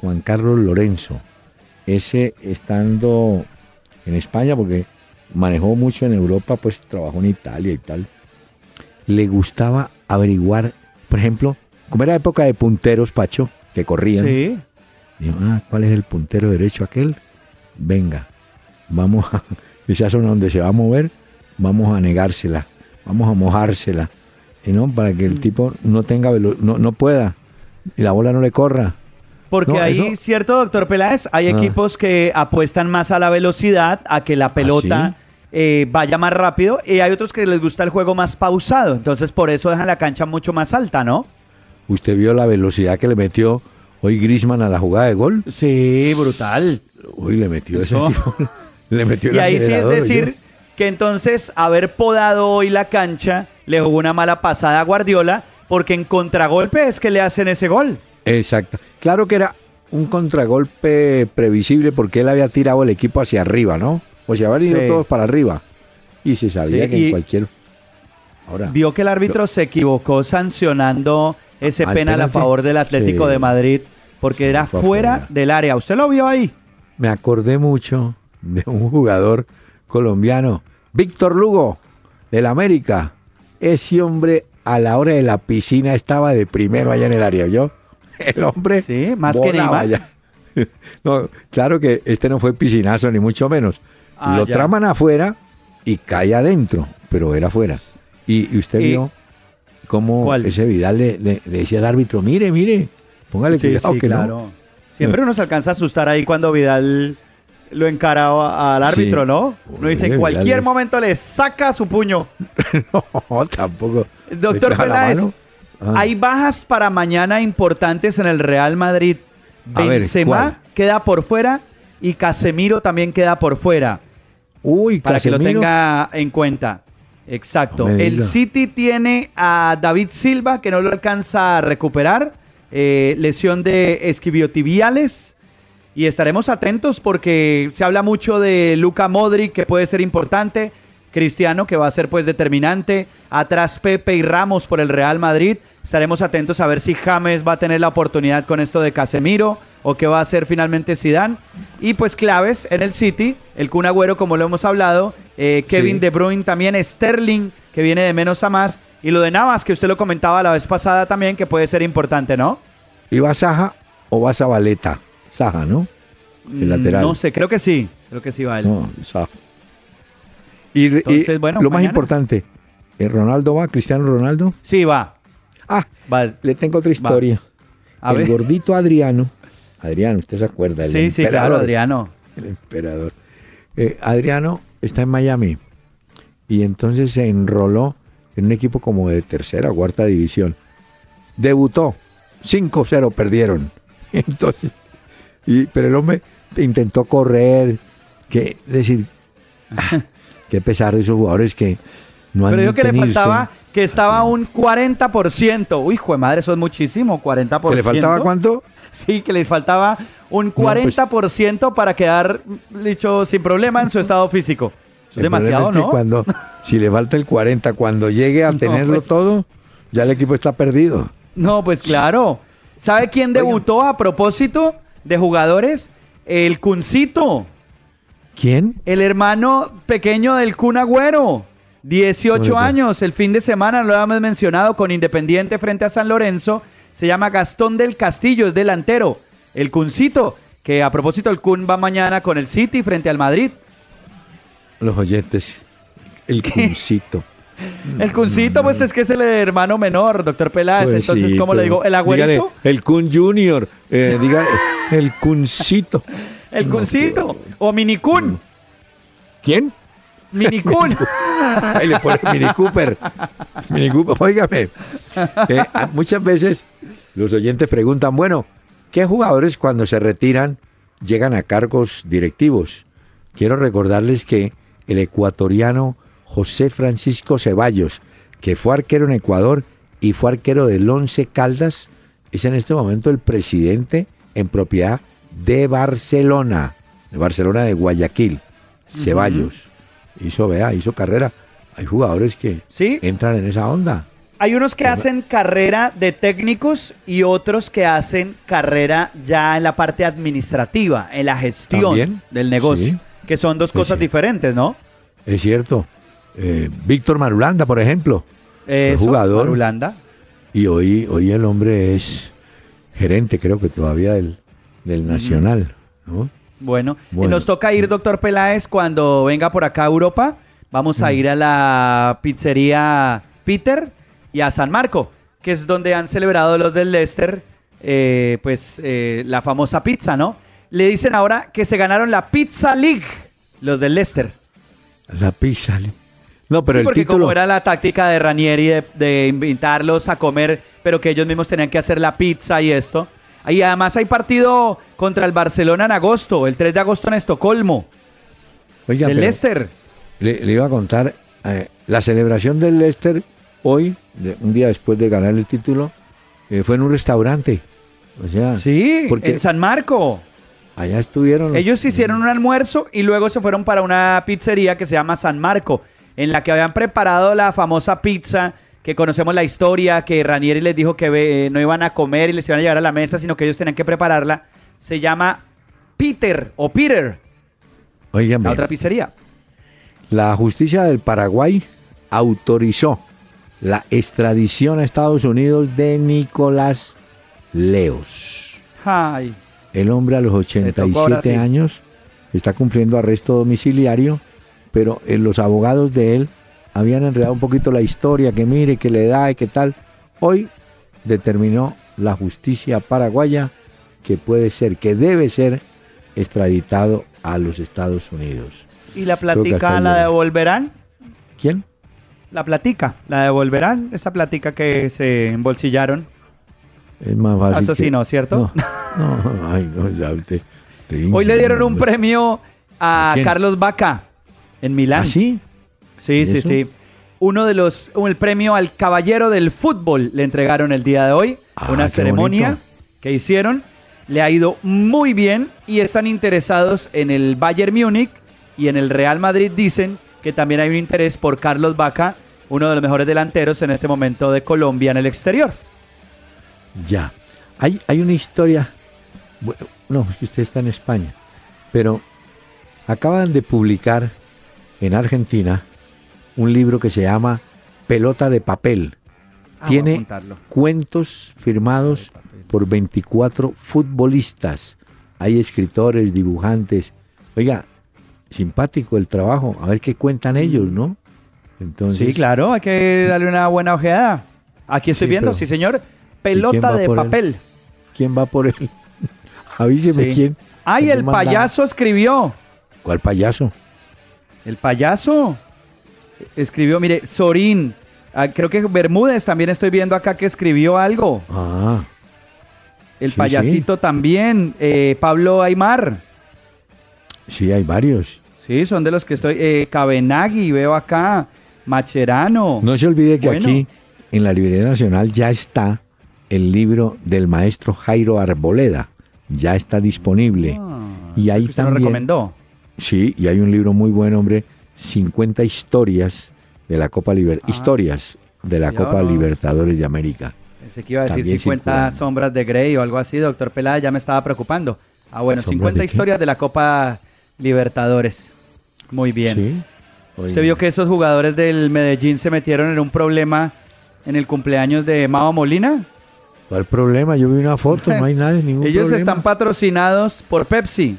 Juan Carlos Lorenzo. Ese estando en España, porque manejó mucho en Europa, pues trabajó en Italia y tal. Le gustaba averiguar, por ejemplo, como era época de punteros, Pacho, que corrían. Sí. Ah, ¿cuál es el puntero derecho aquel? Venga, vamos a, esa zona donde se va a mover, vamos a negársela. vamos a mojársela. Y no, para que Mm. el tipo no tenga velo- no, no pueda y la bola no le corra. Porque No, ahí, eso- cierto, doctor Peláez, hay Ah. equipos que apuestan más a la velocidad, a que la pelota ¿sí? eh, vaya más rápido, y hay otros que les gusta el juego más pausado. Entonces, por eso dejan la cancha mucho más alta, ¿no? Usted vio la velocidad que le metió hoy Grisman a la jugada de gol. Sí, brutal. Uy, le metió ese Eso. tipo, le metió el Y ahí sí es decir. Que entonces haber podado hoy la cancha le jugó una mala pasada a Guardiola, porque en contragolpe es que le hacen ese gol. Exacto. Claro que era un contragolpe previsible porque él había tirado el equipo hacia arriba, ¿no? O sea, habían ido Sí. todos para arriba. Y se sabía Sí, que en cualquier... Ahora, Vio que el árbitro se equivocó sancionando ese ¿Al penal a favor del Atlético Sí. de Madrid porque era Fue fuera del área. ¿Usted lo vio ahí? me acordé mucho de un jugador colombiano, Víctor Lugo, del América. Ese hombre a la hora de la piscina estaba de primero allá en el área, ¿yo? El hombre... Sí, más que Neymar. allá. No, claro que este no fue piscinazo, ni mucho menos. Ah, Lo ya. traman afuera y cae adentro, pero era afuera. Y, y usted Y- vio cómo ¿Cuál? ese Vidal le, le- le decía al árbitro, mire, mire, póngale sí, cuidado sí, que no". claro. Siempre uno se alcanza a asustar ahí cuando Vidal lo encaraba al árbitro, Sí. ¿no? Uno dice, en cualquier momento le saca su puño. No, tampoco. Doctor Peláez. Ah. hay bajas para mañana importantes en el Real Madrid. A Benzema queda por fuera y Casemiro también queda por fuera. Uy, para que lo tenga en cuenta. Exacto. No El. City tiene a David Silva que no lo alcanza a recuperar. eh, lesión de esquiviotibiales. Y estaremos atentos porque se habla mucho de Luca Modric que puede ser importante. Cristiano que va a ser pues determinante. Atrás Pepe y Ramos por el Real Madrid. Estaremos atentos a ver si James va a tener la oportunidad con esto de Casemiro o qué va a hacer finalmente Zidane. Y pues claves en el City, el Kun Agüero como lo hemos hablado, eh, Kevin Sí. De Bruyne también, Sterling que viene de menos a más y lo de Navas que usted lo comentaba la vez pasada también que puede ser importante, ¿no? ¿Y va Saja o va Zabaleta? Saja, ¿no? El Mm, lateral. No sé, creo que sí, creo que sí va él. No, Saja. Y, y Entonces, bueno, lo más importante, ¿eh, ¿Ronaldo va? ¿Cristiano Ronaldo? Sí, va. Ah, va. le tengo otra historia. A el ver. gordito Adriano. Adriano, usted se acuerda. El Sí, sí, claro. Adriano. El emperador. Eh, Adriano está en Miami y entonces se enroló en un equipo como de tercera o cuarta división. Debutó, 5-0 perdieron. Entonces, y, pero el hombre intentó correr, que decir, qué pesar de esos jugadores que no han Pero dijo que le faltaba, que estaba un 40%. Uy, hijo de madre, eso es muchísimo, 40%. ¿Que le faltaba cuánto? Sí, que les faltaba un pues- 40% para quedar, dicho, sin problema en su estado físico. Es demasiado, es que ¿no? Cuando, si le falta el 40, cuando llegue a No, tenerlo pues. todo, ya el equipo está perdido. No, pues claro. ¿Sabe quién debutó a propósito de jugadores? El Cuncito, ¿Quién? el hermano pequeño del Kun Agüero. 18 Oiga. años, el fin de semana lo habíamos mencionado con Independiente frente a San Lorenzo. Se llama Gastón del Castillo, es delantero. El Cuncito, que a propósito el Kun va mañana con el City frente al Madrid. Los oyentes. El cuncito. El Cuncito, pues es que es el hermano menor, doctor Peláez. Pues Entonces, sí, ¿cómo le digo? El agüerito. dígale, el Kun Junior. eh, diga, el Cuncito. El Cuncito. O Mini Kun. ¿Quién? Mini Kun. Ahí le pone Mini Cooper. Mini Cooper. Óigame. eh, a- muchas veces los oyentes preguntan, bueno, ¿qué jugadores cuando se retiran llegan a cargos directivos? Quiero recordarles que el ecuatoriano José Francisco Ceballos, que fue arquero en Ecuador y fue arquero del Once Caldas, es en este momento el presidente en propiedad de Barcelona, de Barcelona de Guayaquil, Ceballos. Hizo, vea, hizo carrera. Hay jugadores que Sí. entran en esa onda. Hay unos que hacen carrera de técnicos y otros que hacen carrera ya en la parte administrativa, en la gestión También, del negocio, sí. que son dos Pues cosas sí. diferentes, ¿no? Es cierto. Eh, Víctor Marulanda, por ejemplo, Eso, jugador. Marulanda. y hoy, hoy el hombre es gerente, creo que todavía del, del Nacional. ¿no? Bueno, Bueno. nos toca ir, doctor Peláez, cuando venga por acá a Europa. vamos a ir a la pizzería Peter y a San Marco, que es donde han celebrado los del Leicester, eh, pues eh, la famosa pizza, ¿no? Le dicen ahora que se ganaron la Pizza League, los del Leicester. La pizza. No, pero Sí, el porque título. como era la táctica de Ranieri de, de invitarlos a comer, pero que ellos mismos tenían que hacer la pizza y esto. Y además hay partido contra el Barcelona en agosto, el 3 de agosto en Estocolmo, Oiga, del Leicester. le, le iba a contar eh, la celebración del Leicester hoy, de- un día después de ganar el título, eh, fue en un restaurante. O sea, Sí, porque en San Marco. allá estuvieron. los- Ellos hicieron un almuerzo y luego se fueron para una pizzería que se llama San Marco, en la que habían preparado la famosa pizza que conocemos la historia, que Ranieri les dijo que eh, no iban a comer y les iban a llevar a la mesa, sino que ellos tenían que prepararla. Se llama Peter o Peter, Oigan, la otra pizzería. la justicia del Paraguay autorizó la extradición a Estados Unidos de Nicolás Leos. Ay, El hombre a los tocó ahora 87 sí. años está cumpliendo arresto domiciliario, pero eh, los abogados de él habían enredado un poquito la historia, que mire, que le da y que tal. Hoy determinó la justicia paraguaya que puede ser, que debe ser extraditado a los Estados Unidos. ¿y la platica la devolverán? ¿Quién? La platica, la devolverán, esa platica que se embolsillaron. Es más fácil. Eso sí, que- ¿no? ¿Cierto? No, no, ay, no, ya usted- te- Hoy le dieron un premio a. Carlos Vaca en Milán. ¿Ah, sí? Sí, ¿Y sí, eso? sí. Uno de los, el premio al caballero del fútbol le entregaron el día de hoy. Ah, una ceremonia bonito. que hicieron. Le ha ido muy bien y están interesados en el Bayern Múnich y en el Real Madrid. Dicen que también hay un interés por Carlos Vaca, uno de los mejores delanteros en este momento de Colombia en el exterior. Ya. Hay, hay una historia. Bueno, no, es que usted está en España. Pero acaban de publicar en Argentina un libro que se llama Pelota de Papel. Ah, Tiene cuentos firmados por 24 futbolistas. Hay escritores, dibujantes. Oiga, simpático el trabajo. A ver qué cuentan ellos, ¿no? Entonces, Sí, claro, hay que darle una buena ojeada. Aquí estoy Sí, viendo, pero- sí señor. Pelota de él? papel. ¿Quién va por él? Avíseme Sí. quién. Ay, ¿Quién el payaso escribió. ¿Cuál payaso? El payaso escribió, mire, Sorín. ah, creo que Bermúdez también estoy viendo acá que escribió algo. Ah, El Sí, payasito también. eh, Pablo Aymar. sí, hay varios. Sí, son de los que estoy. Eh, Cabenagui, veo acá. Macherano. No se olvide que Bueno. aquí, en la Librería Nacional, ya está el libro del maestro Jairo Arboleda. Ya está disponible. Ah, y ahí usted lo también. recomendó. Sí, y hay un libro muy bueno, hombre. 50 historias de la Copa Liber-. Historias de la Copa. Libertadores de América. Pensé que iba a decir También 50 circulando. sombras de Grey o algo así, doctor Pelada, ya me estaba preocupando. Ah, bueno, ¿Sombras 50 de qué? historias de la Copa Libertadores. Muy bien. Sí. Se vio que esos jugadores del Medellín se metieron en un problema en el cumpleaños de Mao Molina. ¿Cuál problema? Yo vi una foto, no hay nada, ningún Ellos problema. están patrocinados por Pepsi.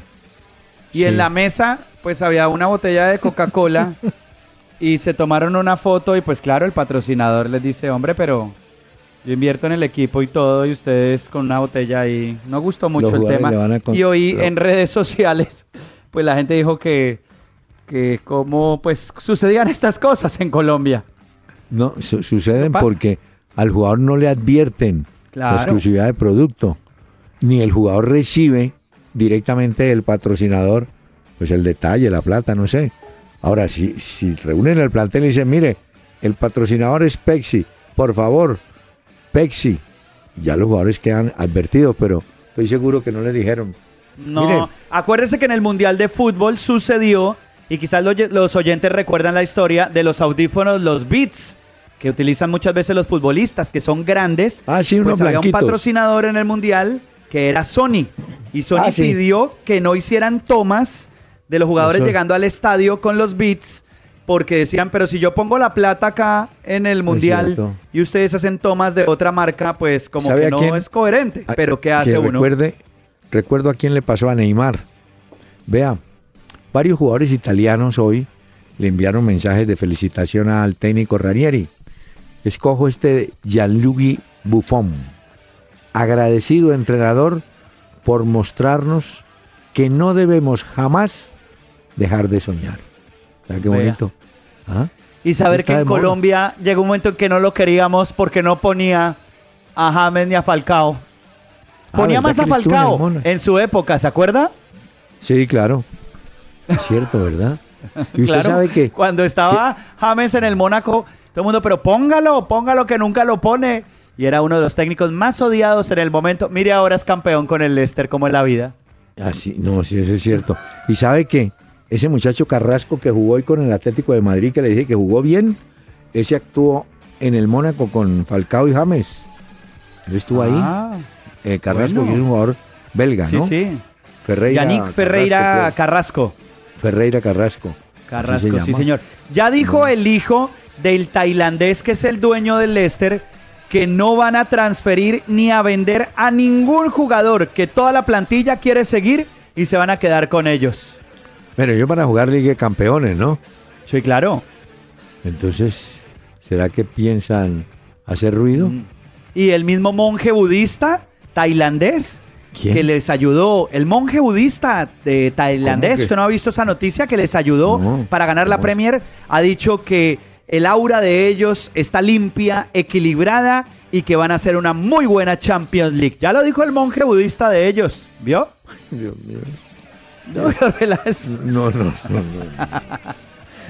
Y Sí. en la mesa, pues había una botella de Coca-Cola y se tomaron una foto y pues claro, el patrocinador les dice, hombre, pero yo invierto en el equipo y todo y ustedes con una botella ahí. No gustó mucho el tema. Y hoy en redes sociales, pues la gente dijo que, que cómo pues sucedían estas cosas en Colombia. No, su- suceden porque al jugador no le advierten Claro. la exclusividad de producto, ni el jugador recibe directamente del patrocinador, pues el detalle, la plata, no sé. Ahora, si, si reúnen el plantel y dicen, mire, el patrocinador es Pepsi, por favor, Pepsi, ya los jugadores quedan advertidos, pero estoy seguro que no le dijeron. No, Mire. acuérdese que en el Mundial de Fútbol sucedió, y quizás lo- los oyentes recuerdan la historia de los audífonos, los Beats, que utilizan muchas veces los futbolistas, que son grandes. Ah, sí, unos pues había un patrocinador en el Mundial que era Sony, y Sony Ah, sí. pidió que no hicieran tomas de los jugadores Eso. llegando al estadio con los Beats, porque decían, pero si yo pongo la plata acá en el Mundial y ustedes hacen tomas de otra marca, pues como ¿Sabe que no quién? es coherente. Pero ¿qué que hace uno? Recuerde, recuerdo a quién le pasó a Neymar. Vea, varios jugadores italianos hoy le enviaron mensajes de felicitación al técnico Ranieri. Escojo este Gianluigi Buffon. Agradecido entrenador por mostrarnos que no debemos jamás dejar de soñar. ¿Sabes qué Vea. bonito? ¿Ah? Y saber que en moda. Colombia llegó un momento en que no lo queríamos porque no ponía a James ni a Falcao. Ah, Ponía ¿verdad más a Falcao en su época, ¿se acuerda? Sí, claro. Es cierto, ¿verdad? Y usted Claro, sabe que cuando estaba James en el Mónaco, todo el mundo, pero póngalo, póngalo que nunca lo pone. Y era uno de los técnicos más odiados en el momento. Mire, ahora es campeón con el Leicester, como es la vida. Así, no, sí, eso es cierto. Y sabe que ese muchacho Carrasco que jugó hoy con el Atlético de Madrid, que le dije que jugó bien, ese actuó en el Mónaco con Falcao y James. Él estuvo ahí. Ah, Eh, Carrasco, bueno. que es un jugador belga, sí, ¿no? sí. Ferreira. Yannick Ferreira Carrasco, Carrasco. Ferreira Carrasco. Se Carrasco, sí, señor. Ya dijo el hijo del tailandés que es el dueño del Leicester que no van a transferir ni a vender a ningún jugador, que toda la plantilla quiere seguir y se van a quedar con ellos. Pero ellos van a jugar Liga de Campeones, ¿no? Sí, claro. Entonces, ¿será que piensan hacer ruido? Mm. Y el mismo monje budista tailandés ¿Quién? que les ayudó, el monje budista de ¿Cómo tailandés? ¿usted no ha visto esa noticia que les ayudó No, para ganar la. Premier? Ha dicho que el aura de ellos está limpia, equilibrada y que van a ser una muy buena Champions League. Ya lo dijo el monje budista de ellos, ¿vio? Dios mío. Doctor Peláez. No, no, no, no.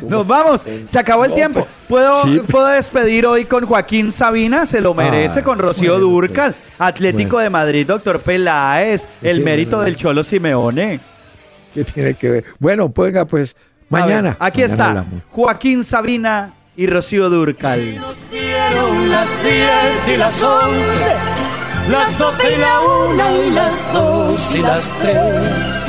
Nos vamos, se acabó el tiempo. pues, ¿Puedo, sí. puedo despedir hoy con Joaquín Sabina, se lo merece, Ah, con Rocío bueno, Durcal, Atlético Bueno. de Madrid, doctor Peláez, el Sí, mérito bueno, del Cholo Simeone. ¿Qué tiene que ver? Bueno, pues venga, pues ver, mañana. aquí Mañana está, hablamos. Joaquín Sabina y Rocío Durcal. Nos dieron las 10 y las 11, las 12 y la 1 y las 2 y las 3.